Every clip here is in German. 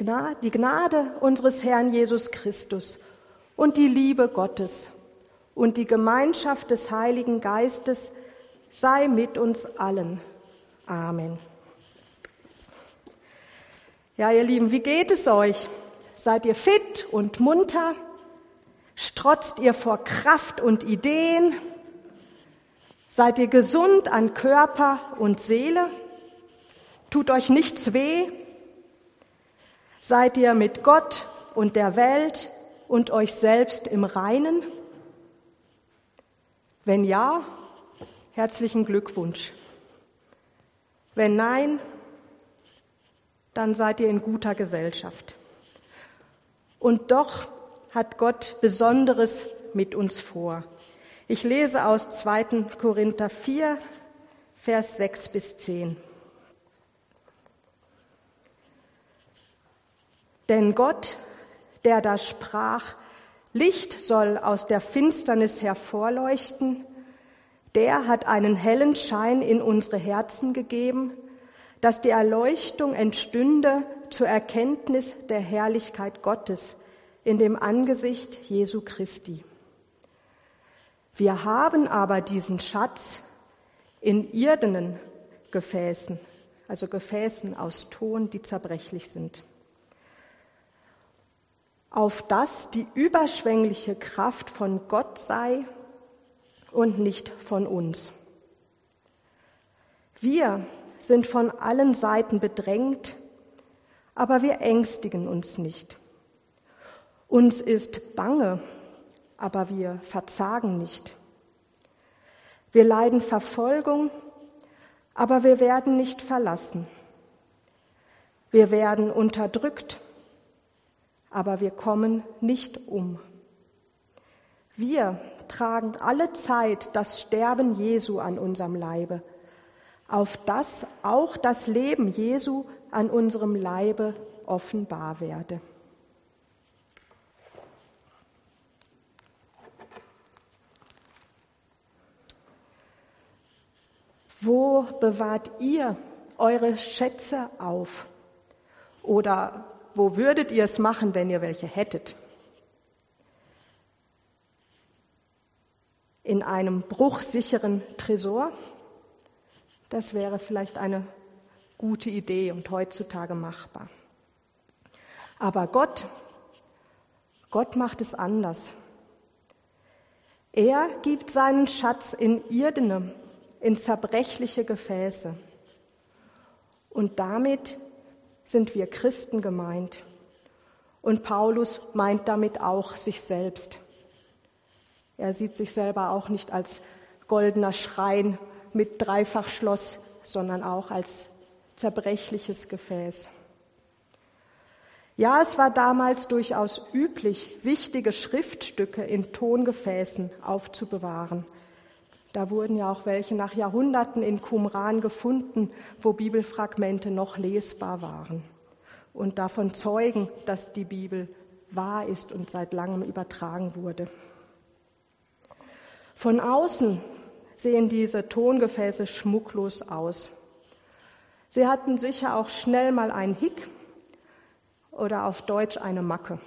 Die Gnade unseres Herrn Jesus Christus und die Liebe Gottes und die Gemeinschaft des Heiligen Geistes sei mit uns allen. Amen. Ja, ihr Lieben, wie geht es euch? Seid ihr fit und munter? Strotzt ihr vor Kraft und Ideen? Seid ihr gesund an Körper und Seele? Tut euch nichts weh? Seid ihr mit Gott und der Welt und euch selbst im Reinen? Wenn ja, herzlichen Glückwunsch. Wenn nein, dann seid ihr in guter Gesellschaft. Und doch hat Gott Besonderes mit uns vor. Ich lese aus 2. Korinther 4, Vers 6 bis 10. Denn Gott, der da sprach, Licht soll aus der Finsternis hervorleuchten, der hat einen hellen Schein in unsere Herzen gegeben, dass die Erleuchtung entstünde zur Erkenntnis der Herrlichkeit Gottes in dem Angesicht Jesu Christi. Wir haben aber diesen Schatz in irdenen Gefäßen, also Gefäßen aus Ton, die zerbrechlich sind, auf dass die überschwängliche Kraft von Gott sei und nicht von uns. Wir sind von allen Seiten bedrängt, aber wir ängstigen uns nicht. Uns ist bange, aber wir verzagen nicht. Wir leiden Verfolgung, aber wir werden nicht verlassen. Wir werden unterdrückt, aber wir kommen nicht um. Wir tragen alle Zeit das Sterben Jesu an unserem Leibe auf das auch das Leben Jesu an unserem Leibe offenbar werde. Wo bewahrt ihr eure Schätze auf? Oder wo würdet ihr es machen, wenn ihr welche hättet? In einem bruchsicheren Tresor? Das wäre vielleicht eine gute Idee und heutzutage machbar. Aber Gott, Gott macht es anders. Er gibt seinen Schatz in irdene, in zerbrechliche Gefäße. Und damit sind wir Christen gemeint. Und Paulus meint damit auch sich selbst. Er sieht sich selber auch nicht als goldener Schrein mit Dreifachschloss, sondern auch als zerbrechliches Gefäß. Ja, es war damals durchaus üblich, wichtige Schriftstücke in Tongefäßen aufzubewahren. Da wurden ja auch welche nach Jahrhunderten in Qumran gefunden, wo Bibelfragmente noch lesbar waren und davon zeugen, dass die Bibel wahr ist und seit langem übertragen wurde. Von außen sehen diese Tongefäße schmucklos aus. Sie hatten sicher auch schnell mal einen Hick oder auf Deutsch eine Macke.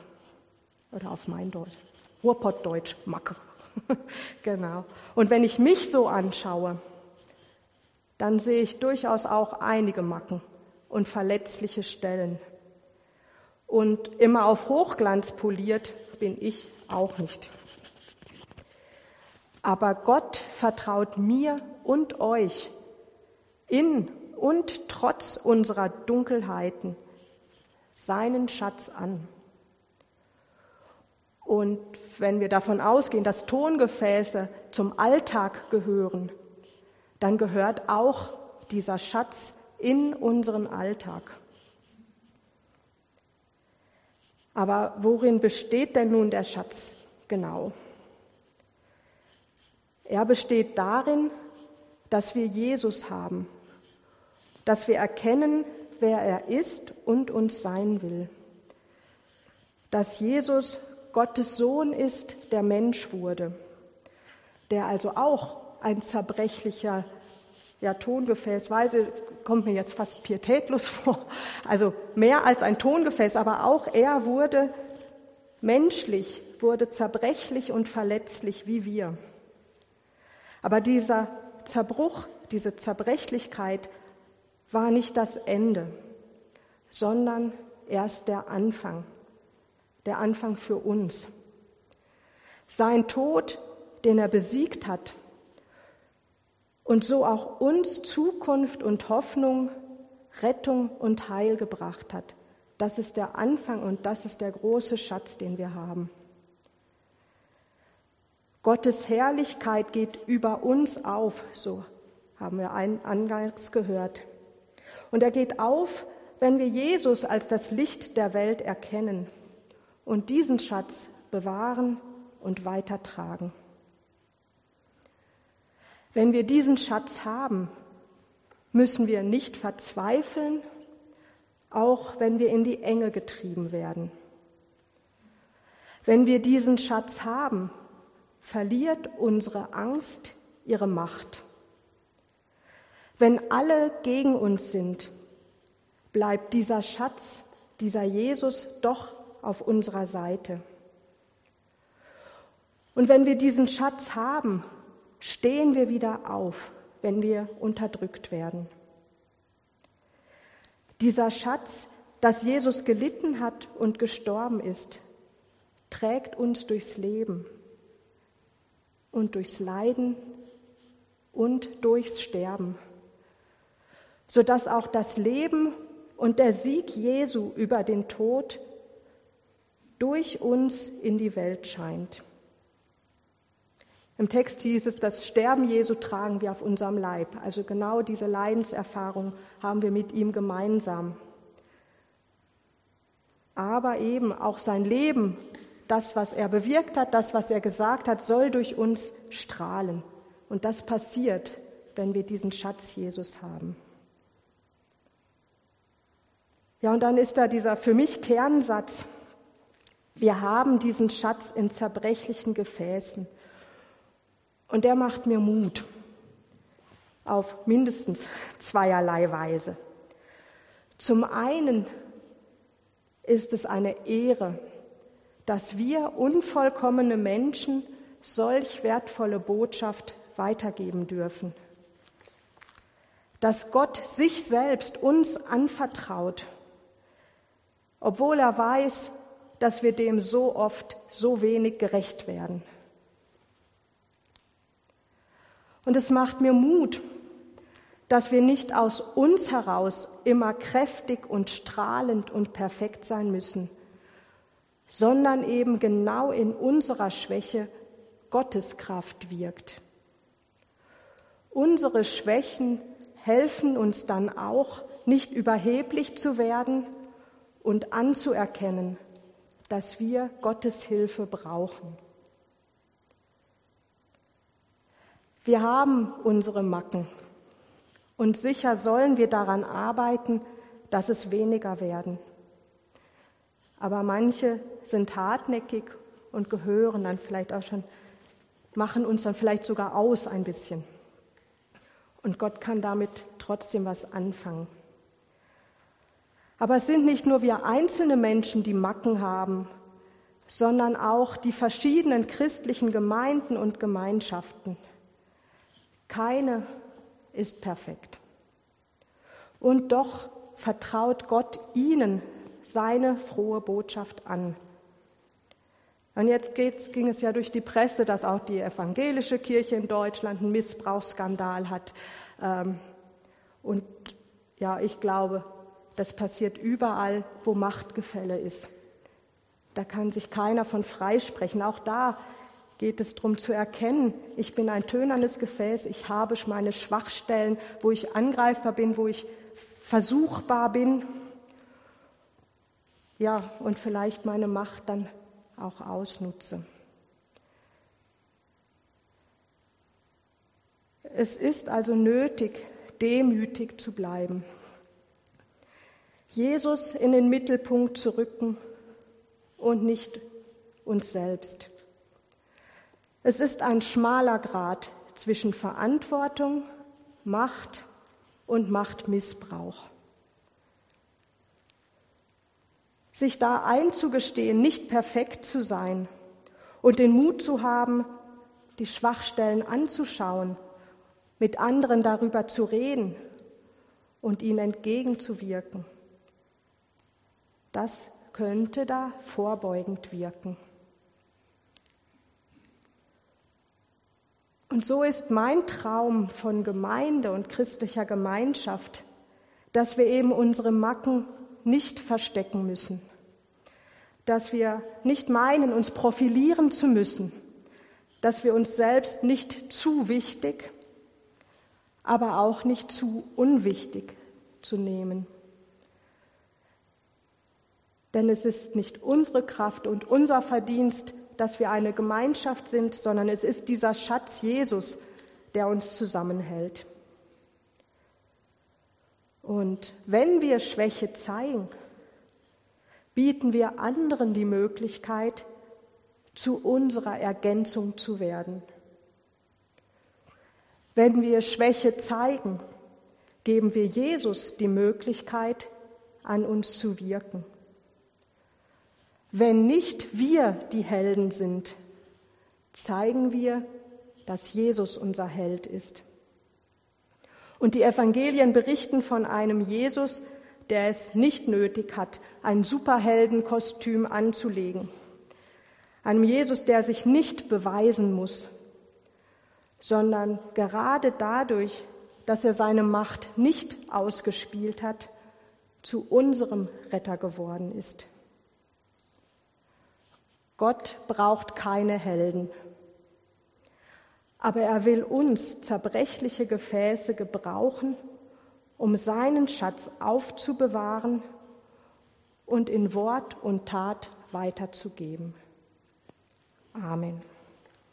Oder auf mein Deutsch. Ruhrpottdeutsch, Macke. genau. Und wenn ich mich so anschaue, dann sehe ich durchaus auch einige Macken und verletzliche Stellen. Und immer auf Hochglanz poliert bin ich auch nicht. Aber Gott vertraut mir und euch in und trotz unserer Dunkelheiten seinen Schatz an. Und wenn wir davon ausgehen, dass Tongefäße zum Alltag gehören, dann gehört auch dieser Schatz in unseren Alltag. Aber worin besteht denn nun der Schatz genau? Er besteht darin, dass wir Jesus haben, dass wir erkennen, wer er ist und uns sein will, dass Jesus Gottes Sohn ist, der Mensch wurde, der also auch ein zerbrechlicher ja, Tongefäßweise kommt mir jetzt fast pietätlos vor. Also mehr als ein Tongefäß, aber auch er wurde menschlich, wurde zerbrechlich und verletzlich wie wir. Aber dieser Zerbruch, diese Zerbrechlichkeit war nicht das Ende, sondern erst der Anfang, der Anfang für uns. Sein Tod, den er besiegt hat, und so auch uns Zukunft und Hoffnung, Rettung und Heil gebracht hat. Das ist der Anfang und das ist der große Schatz, den wir haben. Gottes Herrlichkeit geht über uns auf, so haben wir eingangs gehört. Und er geht auf, wenn wir Jesus als das Licht der Welt erkennen und diesen Schatz bewahren und weitertragen. Wenn wir diesen Schatz haben, müssen wir nicht verzweifeln, auch wenn wir in die Enge getrieben werden. Wenn wir diesen Schatz haben, verliert unsere Angst ihre Macht. Wenn alle gegen uns sind, bleibt dieser Schatz, dieser Jesus doch auf unserer Seite. Und wenn wir diesen Schatz haben, stehen wir wieder auf, wenn wir unterdrückt werden. Dieser Schatz, dass Jesus gelitten hat und gestorben ist, trägt uns durchs Leben und durchs Leiden und durchs Sterben, sodass auch das Leben und der Sieg Jesu über den Tod durch uns in die Welt scheint. Im Text hieß es, das Sterben Jesu tragen wir auf unserem Leib. Also genau diese Leidenserfahrung haben wir mit ihm gemeinsam. Aber eben auch sein Leben, das, was er bewirkt hat, das, was er gesagt hat, soll durch uns strahlen. Und das passiert, wenn wir diesen Schatz Jesus haben. Ja, und dann ist da dieser für mich Kernsatz. Wir haben diesen Schatz in zerbrechlichen Gefäßen. Und der macht mir Mut auf mindestens zweierlei Weise. Zum einen ist es eine Ehre, dass wir unvollkommene Menschen solch wertvolle Botschaft weitergeben dürfen. Dass Gott sich selbst uns anvertraut, obwohl er weiß, dass wir dem so oft so wenig gerecht werden. Und es macht mir Mut, dass wir nicht aus uns heraus immer kräftig und strahlend und perfekt sein müssen, sondern eben genau in unserer Schwäche Gottes Kraft wirkt. Unsere Schwächen helfen uns dann auch, nicht überheblich zu werden und anzuerkennen, dass wir Gottes Hilfe brauchen. Wir haben unsere Macken und sicher sollen wir daran arbeiten, dass es weniger werden. Aber manche sind hartnäckig und gehören dann vielleicht auch schon, machen uns dann vielleicht sogar aus ein bisschen. Und Gott kann damit trotzdem was anfangen. Aber es sind nicht nur wir einzelne Menschen, die Macken haben, sondern auch die verschiedenen christlichen Gemeinden und Gemeinschaften. Keine ist perfekt. Und doch vertraut Gott ihnen seine frohe Botschaft an. Und jetzt ging es ja durch die Presse, dass auch die evangelische Kirche in Deutschland einen Missbrauchsskandal hat. Ähm, und ja, ich glaube, das passiert überall, wo Machtgefälle ist. Da kann sich keiner von freisprechen. Auch da geht es darum zu erkennen, ich bin ein tönernes Gefäß, ich habe meine Schwachstellen, wo ich angreifbar bin, wo ich versuchbar bin. Ja, und vielleicht meine Macht dann auch ausnutze. Es ist also nötig, demütig zu bleiben, Jesus in den Mittelpunkt zu rücken und nicht uns selbst. Es ist ein schmaler Grat zwischen Verantwortung Macht und Machtmissbrauch. Sich da einzugestehen, nicht perfekt zu sein und den Mut zu haben, die Schwachstellen anzuschauen, mit anderen darüber zu reden und ihnen entgegenzuwirken. Das könnte da vorbeugend wirken. Und so ist mein Traum von Gemeinde und christlicher Gemeinschaft, dass wir eben unsere Macken nicht verstecken müssen, dass wir nicht meinen, uns profilieren zu müssen, dass wir uns selbst nicht zu wichtig, aber auch nicht zu unwichtig zu nehmen. Denn es ist nicht unsere Kraft und unser Verdienst, dass wir eine Gemeinschaft sind, sondern es ist dieser Schatz Jesus, der uns zusammenhält. Und wenn wir Schwäche zeigen, bieten wir anderen die Möglichkeit, zu unserer Ergänzung zu werden. Wenn wir Schwäche zeigen, geben wir Jesus die Möglichkeit, an uns zu wirken. Wenn nicht wir die Helden sind, zeigen wir, dass Jesus unser Held ist. Und die Evangelien berichten von einem Jesus, der es nicht nötig hat, ein Superheldenkostüm anzulegen. Einem Jesus, der sich nicht beweisen muss, sondern gerade dadurch, dass er seine Macht nicht ausgespielt hat, zu unserem Retter geworden ist. Gott braucht keine Helden, aber er will uns zerbrechliche Gefäße gebrauchen, um seinen Schatz aufzubewahren und in Wort und Tat weiterzugeben. Amen.